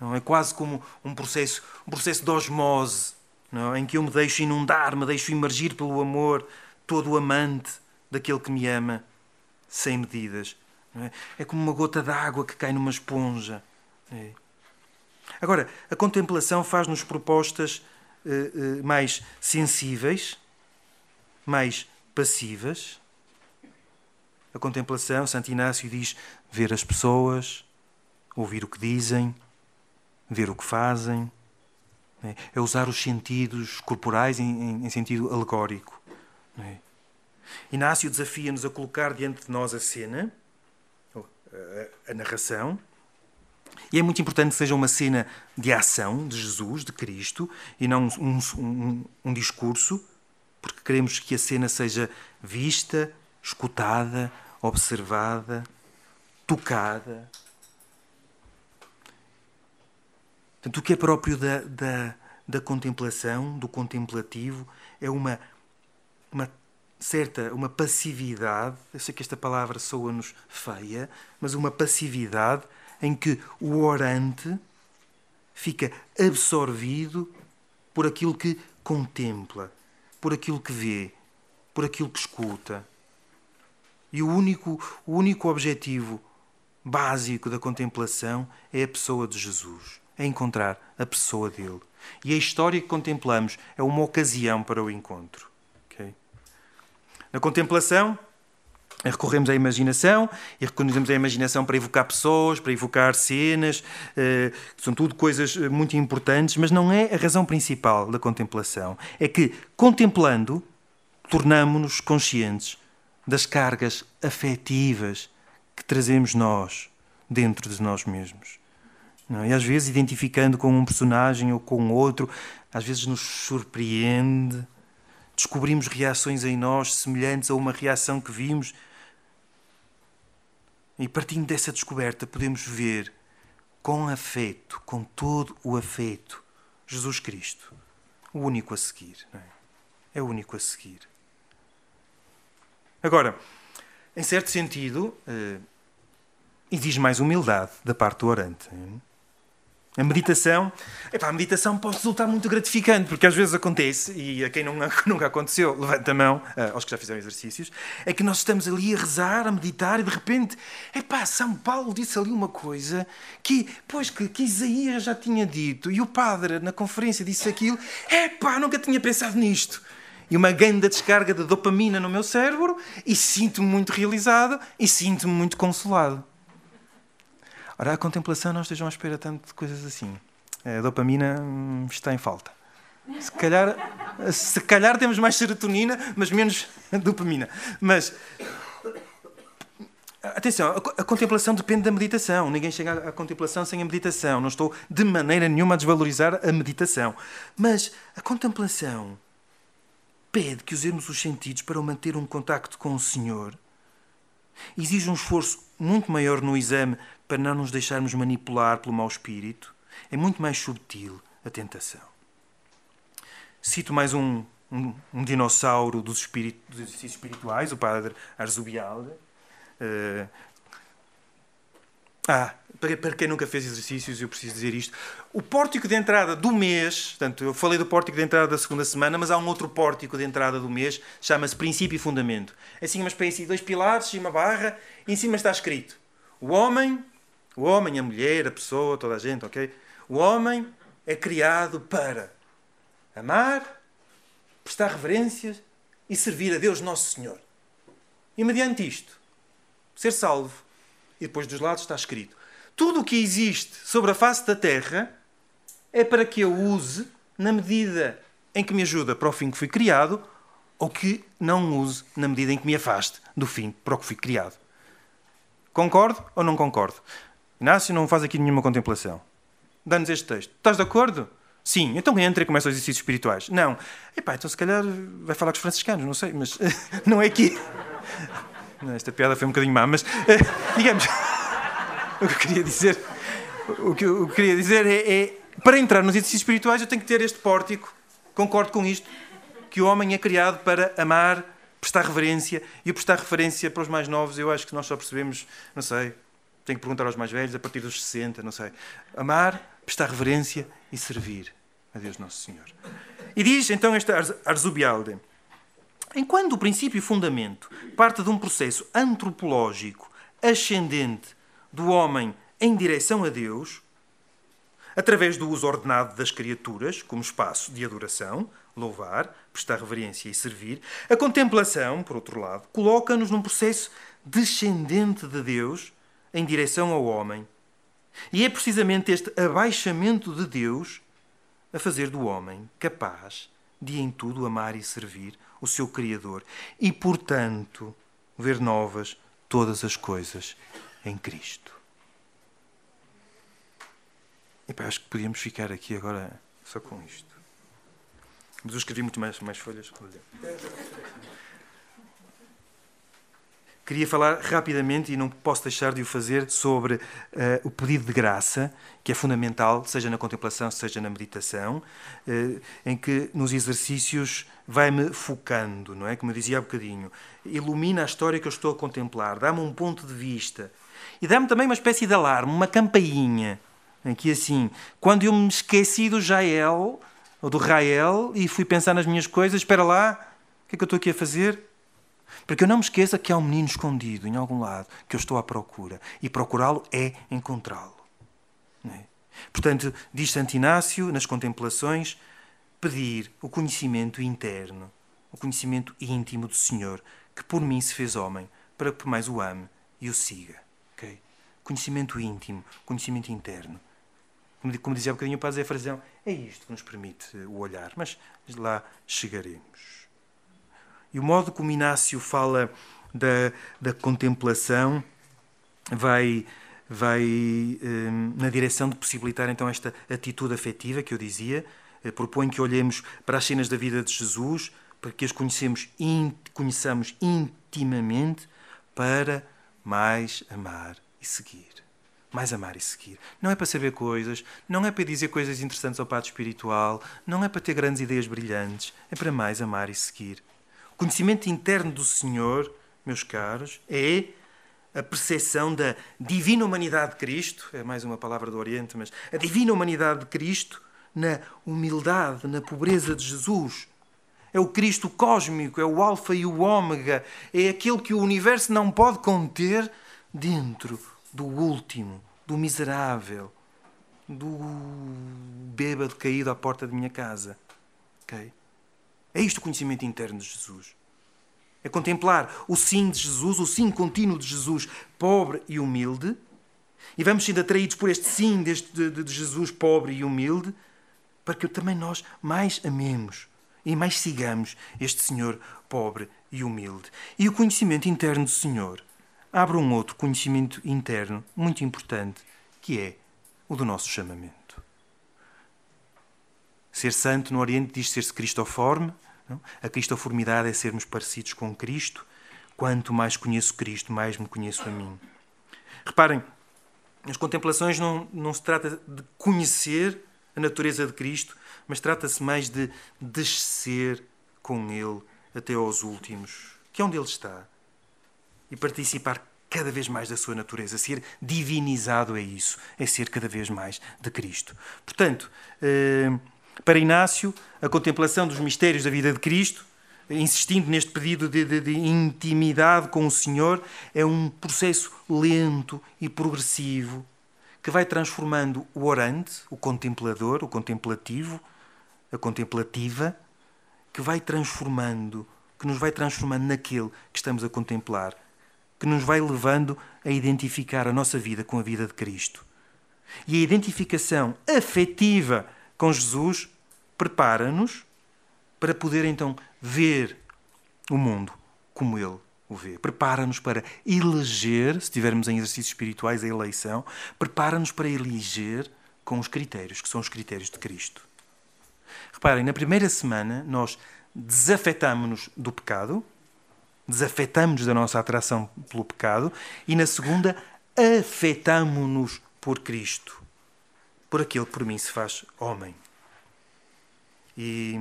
Não é quase como um processo, um processo de osmose não? É? em que eu me deixo inundar, me deixo imergir pelo amor, todo amante daquele que me ama, sem medidas. É? é? como uma gota d'água que cai numa esponja. É. Agora, a contemplação faz-nos propostas uh, uh, mais sensíveis, mais passivas. A contemplação, Santo Inácio diz, ver as pessoas, ouvir o que dizem, ver o que fazem, é? é usar os sentidos corporais em, em sentido alegórico. É? Inácio desafia-nos a colocar diante de nós a cena, a, a narração, e é muito importante que seja uma cena de ação de Jesus, de Cristo, e não um, um, um discurso, porque queremos que a cena seja vista, escutada, observada, tocada, Portanto, o que é próprio da, da, da contemplação, do contemplativo, é uma, uma certa, uma passividade, eu sei que esta palavra soa-nos feia, mas uma passividade em que o orante fica absorvido por aquilo que contempla, por aquilo que vê, por aquilo que escuta. E o único, o único objetivo básico da contemplação é a pessoa de Jesus é encontrar a pessoa dele. E a história que contemplamos é uma ocasião para o encontro. Okay? Na contemplação, recorremos à imaginação e recorremos à imaginação para evocar pessoas, para evocar cenas, eh, são tudo coisas eh, muito importantes, mas não é a razão principal da contemplação. É que, contemplando, tornamos-nos conscientes das cargas afetivas que trazemos nós dentro de nós mesmos. É? E às vezes, identificando com um personagem ou com outro, às vezes nos surpreende. Descobrimos reações em nós semelhantes a uma reação que vimos e partindo dessa descoberta, podemos ver com afeto, com todo o afeto, Jesus Cristo, o único a seguir. É? é? o único a seguir. Agora, em certo sentido, exige mais humildade da parte do orante. É? A meditação, epá, a meditação pode resultar muito gratificante, porque às vezes acontece, e a quem não, [laughs] nunca aconteceu, levanta a mão, uh, aos que já fizeram exercícios, é que nós estamos ali a rezar, a meditar, e de repente, epá, São Paulo disse ali uma coisa que, pois, que, que Isaías já tinha dito, e o padre na conferência disse aquilo, epá, nunca tinha pensado nisto. E uma grande descarga de dopamina no meu cérebro, e sinto-me muito realizado, e sinto-me muito consolado. Ora, a contemplação não estejam à espera tanto de coisas assim. A dopamina hum, está em falta. Se calhar, se calhar temos mais serotonina, mas menos [laughs] dopamina. Mas Atenção, a contemplação depende da meditação. Ninguém chega à contemplação sem a meditação. Não estou de maneira nenhuma a desvalorizar a meditação. Mas a contemplação pede que usemos os sentidos para manter um contacto com o Senhor. Exige um esforço muito maior no exame para não nos deixarmos manipular pelo mau espírito, é muito mais subtil a tentação. Cito mais um, um, um dinossauro dos, espírito, dos exercícios espirituais, o padre Arzubialde. Uh, ah, para, para quem nunca fez exercícios, eu preciso dizer isto. O pórtico de entrada do mês, portanto, eu falei do pórtico de entrada da segunda semana, mas há um outro pórtico de entrada do mês, chama-se princípio e fundamento. É assim uma espécie de dois pilares e uma barra, e em cima está escrito: O homem o homem, a mulher, a pessoa, toda a gente, ok? O homem é criado para amar, prestar reverências e servir a Deus Nosso Senhor. E mediante isto, ser salvo. E depois dos lados está escrito: tudo o que existe sobre a face da terra é para que eu use na medida em que me ajuda para o fim que fui criado ou que não use na medida em que me afaste do fim para o que fui criado. Concordo ou não concordo? Inácio não faz aqui nenhuma contemplação. Dá-nos este texto. Estás de acordo? Sim, então entra e começa os exercícios espirituais. Não. Epá, então se calhar vai falar com os franciscanos, não sei, mas [laughs] não é aqui. Esta piada foi um bocadinho má, mas digamos, [laughs] o que eu queria dizer, o que eu queria dizer é, é, para entrar nos exercícios espirituais eu tenho que ter este pórtico, concordo com isto, que o homem é criado para amar, prestar reverência, e prestar referência para os mais novos eu acho que nós só percebemos, não sei, tenho que perguntar aos mais velhos, a partir dos 60, não sei. Amar, prestar reverência e servir a Deus Nosso Senhor. E diz então este Arzubialde: enquanto o princípio e fundamento parte de um processo antropológico ascendente do homem em direção a Deus, através do uso ordenado das criaturas como espaço de adoração, louvar, prestar reverência e servir, a contemplação, por outro lado, coloca-nos num processo descendente de Deus em direção ao homem. E é precisamente este abaixamento de Deus a fazer do homem capaz de em tudo amar e servir o seu Criador e, portanto, ver novas todas as coisas em Cristo. E pá, acho que podíamos ficar aqui agora só com isto. Mas eu escrevi muito mais, mais folhas. Queria falar rapidamente, e não posso deixar de o fazer, sobre uh, o pedido de graça, que é fundamental, seja na contemplação, seja na meditação, uh, em que nos exercícios vai-me focando, não é? Como eu dizia há bocadinho. Ilumina a história que eu estou a contemplar, dá-me um ponto de vista. E dá-me também uma espécie de alarme, uma campainha, em que assim, quando eu me esqueci do Jael, ou do Rael, e fui pensar nas minhas coisas, espera lá, o que é que eu estou aqui a fazer? Porque eu não me esqueça que há um menino escondido em algum lado que eu estou à procura. E procurá-lo é encontrá-lo. É? Portanto, diz Santo Inácio, nas contemplações, pedir o conhecimento interno, o conhecimento íntimo do Senhor, que por mim se fez homem, para que mais o ame e o siga. Okay? Conhecimento íntimo, conhecimento interno. Como dizia um bocadinho o Padre Zé é isto que nos permite o olhar, mas lá chegaremos. E o modo como Inácio fala da, da contemplação vai, vai um, na direção de possibilitar então esta atitude afetiva que eu dizia. Eh, propõe que olhemos para as cenas da vida de Jesus, para que as conhecemos, in, conheçamos intimamente, para mais amar e seguir. Mais amar e seguir. Não é para saber coisas, não é para dizer coisas interessantes ao padre espiritual, não é para ter grandes ideias brilhantes, é para mais amar e seguir. Conhecimento interno do Senhor, meus caros, é a percepção da divina humanidade de Cristo, é mais uma palavra do Oriente, mas a divina humanidade de Cristo na humildade, na pobreza de Jesus. É o Cristo cósmico, é o Alfa e o Ômega, é aquele que o universo não pode conter dentro do último, do miserável, do bêbado caído à porta de minha casa. Okay? É isto o conhecimento interno de Jesus. É contemplar o sim de Jesus, o sim contínuo de Jesus, pobre e humilde. E vamos sendo atraídos por este sim deste, de, de Jesus pobre e humilde, para que também nós mais amemos e mais sigamos este Senhor pobre e humilde. E o conhecimento interno do Senhor abre um outro conhecimento interno muito importante, que é o do nosso chamamento. Ser santo no Oriente diz ser-se cristoforme. Não? A cristoformidade é sermos parecidos com Cristo. Quanto mais conheço Cristo, mais me conheço a mim. Reparem, as contemplações não, não se trata de conhecer a natureza de Cristo, mas trata-se mais de descer com Ele até aos últimos, que é onde Ele está, e participar cada vez mais da sua natureza. Ser divinizado é isso, é ser cada vez mais de Cristo. Portanto, eh, para Inácio, a contemplação dos mistérios da vida de Cristo, insistindo neste pedido de, de, de intimidade com o Senhor, é um processo lento e progressivo que vai transformando o orante, o contemplador, o contemplativo, a contemplativa, que vai transformando, que nos vai transformando naquele que estamos a contemplar, que nos vai levando a identificar a nossa vida com a vida de Cristo. E a identificação afetiva com Jesus prepara-nos para poder então ver o mundo como ele o vê. Prepara-nos para eleger, se estivermos em exercícios espirituais, a eleição, prepara-nos para eleger com os critérios, que são os critérios de Cristo. Reparem, na primeira semana nós desafetamos-nos do pecado, desafetamos-nos da nossa atração pelo pecado, e na segunda afetamos-nos por Cristo, por aquele que por mim se faz homem. E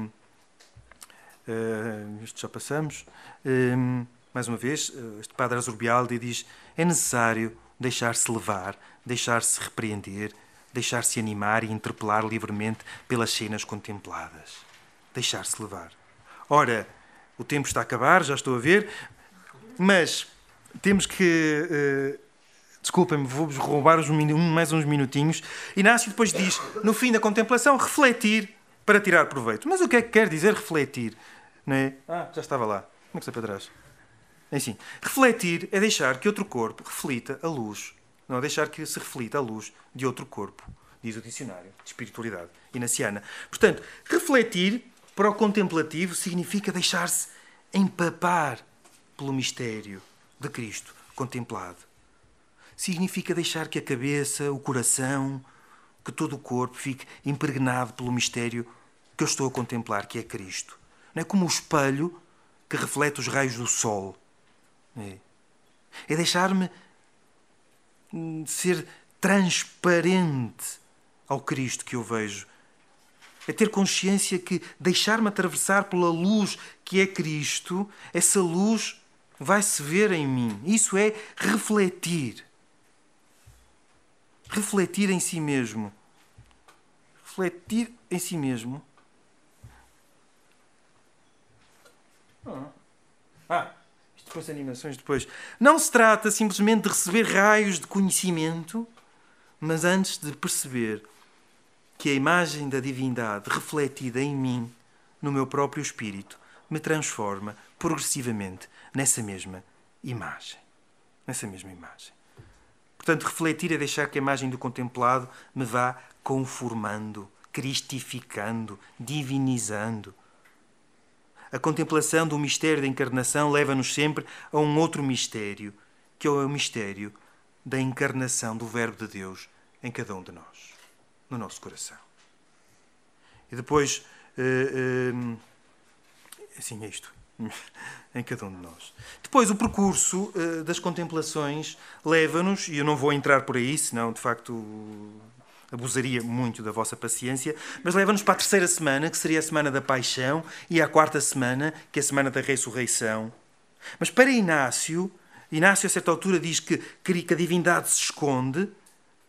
uh, isto já passamos. Uh, mais uma vez, eh, este padre Azurbialdi diz: é necessário deixar-se levar, deixar-se repreender, deixar-se animar e interpelar livremente pelas cenas contempladas. Deixar-se levar. Ora, o tempo está a acabar, já estou a ver, mas temos que. Uh, Desculpem-me, vou-vos roubar uns, mais uns minutinhos. Inácio depois diz, no fim da contemplação, refletir para tirar proveito. Mas o que é que quer dizer refletir? Não é? Ah, já estava lá. Como é que está para trás? Assim, refletir é deixar que outro corpo reflita a luz, não é deixar que se reflita a luz de outro corpo, diz o dicionário de espiritualidade inaciana. Portanto, refletir para o contemplativo significa deixar-se empapar pelo mistério de Cristo contemplado. Significa deixar que a cabeça, o coração, que todo o corpo fique impregnado pelo mistério que eu estou a contemplar, que é Cristo. Não é como o espelho que reflete os raios do sol é, é deixar-me ser transparente ao Cristo que eu vejo. É ter consciência que deixar-me atravessar pela luz que é Cristo, essa luz vai se ver em mim. Isso é refletir. Refletir em si mesmo. Refletir em si mesmo. Ah. ah depois animações depois. Não se trata simplesmente de receber raios de conhecimento, mas antes de perceber que a imagem da divindade refletida em mim, no meu próprio espírito, me transforma progressivamente nessa mesma imagem. Nessa mesma imagem. Portanto, refletir é deixar que a imagem do contemplado me vá conformando, cristificando, divinizando. A contemplação do mistério da encarnação leva-nos sempre a um outro mistério, que é o mistério da encarnação do Verbo de Deus em cada um de nós, no nosso coração. E depois, assim é isto, [laughs] em cada um de nós. Depois, o percurso uh, das contemplações leva-nos, e eu não vou entrar por aí, senão de facto abusaria muito da vossa paciência, mas leva-nos para a terceira semana, que seria a semana da paixão, e à quarta semana, que é a semana da ressurreição. Mas para Inácio, Inácio a certa altura diz que, que a divindade se esconde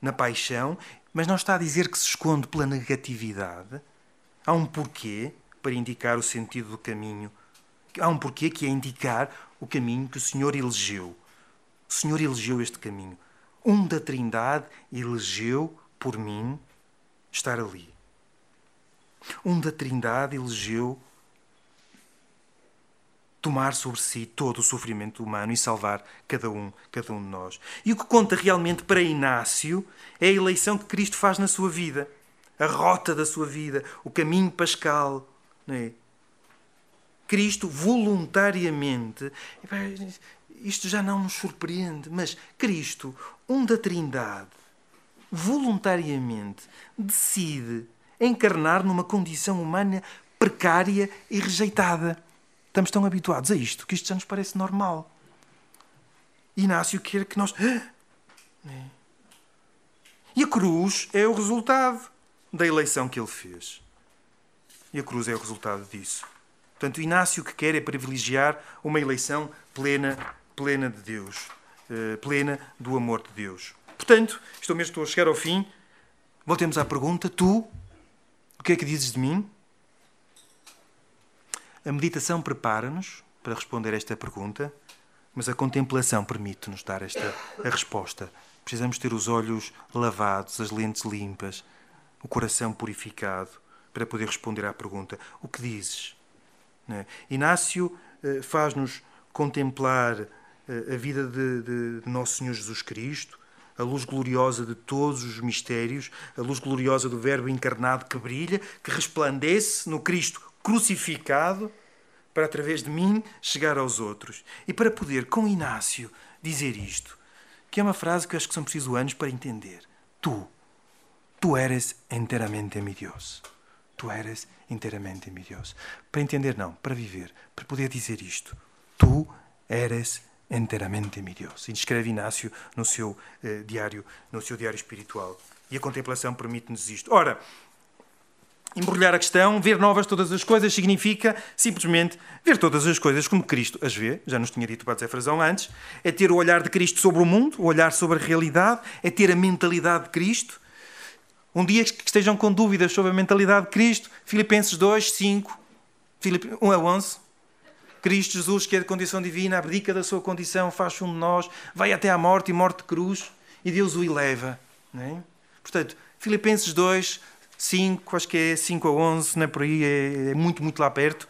na paixão, mas não está a dizer que se esconde pela negatividade. Há um porquê para indicar o sentido do caminho. Há um porquê que é indicar o caminho que o Senhor elegeu. O Senhor elegeu este caminho. Um da Trindade elegeu por mim estar ali. Um da Trindade elegeu tomar sobre si todo o sofrimento humano e salvar cada um, cada um de nós. E o que conta realmente para Inácio é a eleição que Cristo faz na sua vida, a rota da sua vida, o caminho pascal. Não é? Cristo voluntariamente. Isto já não nos surpreende, mas Cristo, um da Trindade, voluntariamente decide encarnar numa condição humana precária e rejeitada. Estamos tão habituados a isto que isto já nos parece normal. Inácio quer que nós. É. E a cruz é o resultado da eleição que ele fez. E a cruz é o resultado disso. Portanto, Inácio que quer é privilegiar uma eleição plena, plena de Deus, eh, plena do amor de Deus. Portanto, estou mesmo estou a chegar ao fim. Voltemos à pergunta: tu, o que é que dizes de mim? A meditação prepara-nos para responder esta pergunta, mas a contemplação permite-nos dar esta a resposta. Precisamos ter os olhos lavados, as lentes limpas, o coração purificado para poder responder à pergunta: o que dizes? É? Inácio eh, faz-nos contemplar eh, a vida de, de, de Nosso Senhor Jesus Cristo, a luz gloriosa de todos os mistérios, a luz gloriosa do Verbo encarnado que brilha, que resplandece no Cristo crucificado, para através de mim chegar aos outros. E para poder, com Inácio, dizer isto, que é uma frase que eu acho que são precisos anos para entender. Tu, tu eres inteiramente mi Deus. Tu eres inteiramente mi Deus. Para entender, não, para viver, para poder dizer isto. Tu eres inteiramente mi Deus. E escreve Inácio no seu eh, diário, no seu diário espiritual. E a contemplação permite-nos isto. Ora, embrulhar a questão, ver novas todas as coisas, significa simplesmente ver todas as coisas como Cristo as vê, já nos tinha dito o Padre Zé Frazão antes, é ter o olhar de Cristo sobre o mundo, o olhar sobre a realidade, é ter a mentalidade de Cristo. Um dia que estejam com dúvidas sobre a mentalidade de Cristo, Filipenses 2, 5, 1 a 11, Cristo Jesus, que é de condição divina, abdica da sua condição, faz um de nós, vai até à morte e morte de cruz, e Deus o eleva. É? Portanto, Filipenses 2, 5, acho que é 5 a 11, não é por aí, é, é muito, muito lá perto.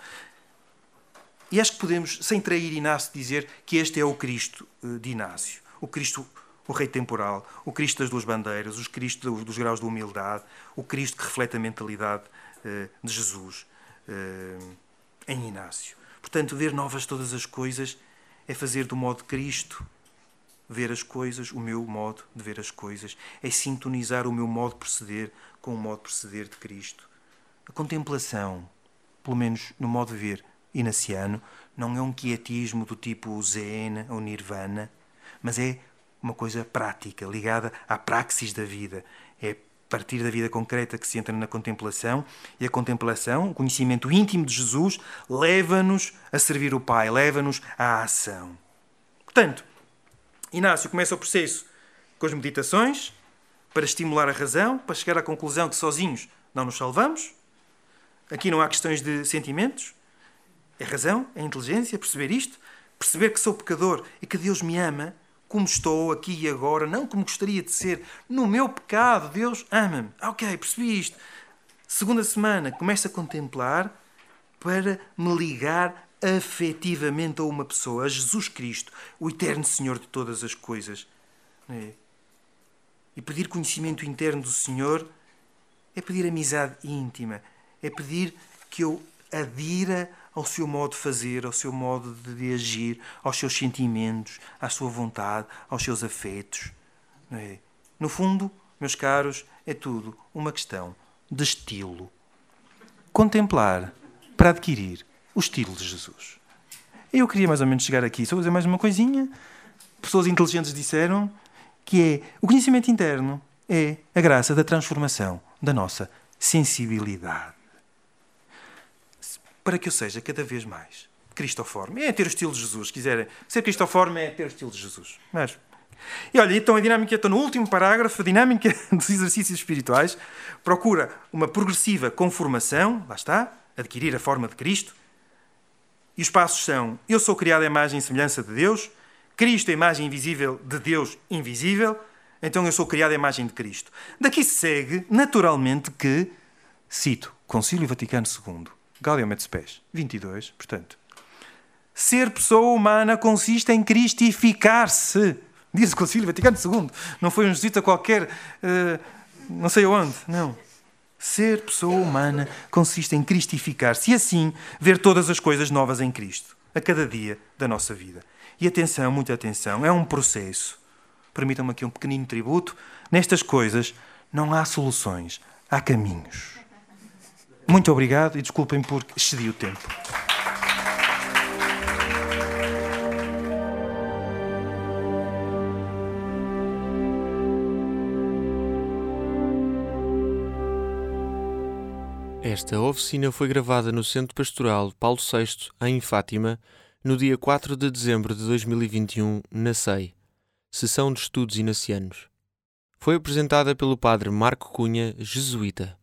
E acho que podemos, sem trair Inácio, dizer que este é o Cristo eh, de Inácio. O Cristo, o Rei temporal, o Cristo das duas bandeiras, o Cristo dos graus de humildade, o Cristo que reflete a mentalidade eh, de Jesus eh, em Inácio. Portanto, ver novas todas as coisas é fazer do modo de Cristo ver as coisas, o meu modo de ver as coisas, é sintonizar o meu modo de proceder com o modo de proceder de Cristo. A contemplação, pelo menos no modo de ver inaciano, não é um quietismo do tipo Zen ou Nirvana, mas é uma coisa prática, ligada à praxis da vida. É partir da vida concreta que se entra na contemplação, e a contemplação, o conhecimento íntimo de Jesus, leva-nos a servir o Pai, leva-nos à ação. Portanto, Inácio começa o processo com as meditações, para estimular a razão, para chegar à conclusão que sozinhos não nos salvamos. Aqui não há questões de sentimentos. É razão, é inteligência, perceber isto, perceber que sou pecador e que Deus me ama como estou aqui e agora, não como gostaria de ser. No meu pecado, Deus ama-me. Ok, percebi isto. Segunda semana, começo a contemplar para me ligar afetivamente a uma pessoa, a Jesus Cristo, o eterno Senhor de todas as coisas. É? E pedir conhecimento interno do Senhor é pedir amizade íntima, é pedir que eu adira ao seu modo de fazer, ao seu modo de agir, aos seus sentimentos, à sua vontade, aos seus afetos. É? No fundo, meus caros, é tudo uma questão de estilo. Contemplar para adquirir o estilo de Jesus. Eu queria mais ou menos chegar aqui, só dizer mais uma coisinha. Pessoas inteligentes disseram que é o conhecimento interno é a graça da transformação da nossa sensibilidade. Para que eu seja cada vez mais cristoforme. É ter o estilo de Jesus. Se quiserem ser cristoforme, é ter o estilo de Jesus. Mas, e olha, então a dinâmica, estou no último parágrafo, a dinâmica [laughs] dos exercícios espirituais procura uma progressiva conformação, lá está, adquirir a forma de Cristo. E os passos são: eu sou criado à imagem e semelhança de Deus, Cristo, a imagem invisível de Deus invisível, então eu sou criado à imagem de Cristo. Daqui segue, naturalmente, que, cito, Concílio Vaticano II, Gaudium et Spes, 22, portanto, ser pessoa humana consiste em cristificar-se. Diz o Concílio Vaticano II. Não foi um jesuíta qualquer, uh, não sei onde, não. Ser pessoa humana consiste em cristificar-se e assim ver todas as coisas novas em Cristo, a cada dia da nossa vida. E atenção, muita atenção, é um processo. Permitam-me aqui um pequenino tributo. Nestas coisas não há soluções, há caminhos. Muito obrigado e desculpem por excedi o tempo. Esta oficina foi gravada no Centro Pastoral Paulo VI, em Fátima, no dia 4 de dezembro de 2021, na SEI, Sessão de Estudos Inacianos. Foi apresentada pelo padre Marco Cunha, jesuíta.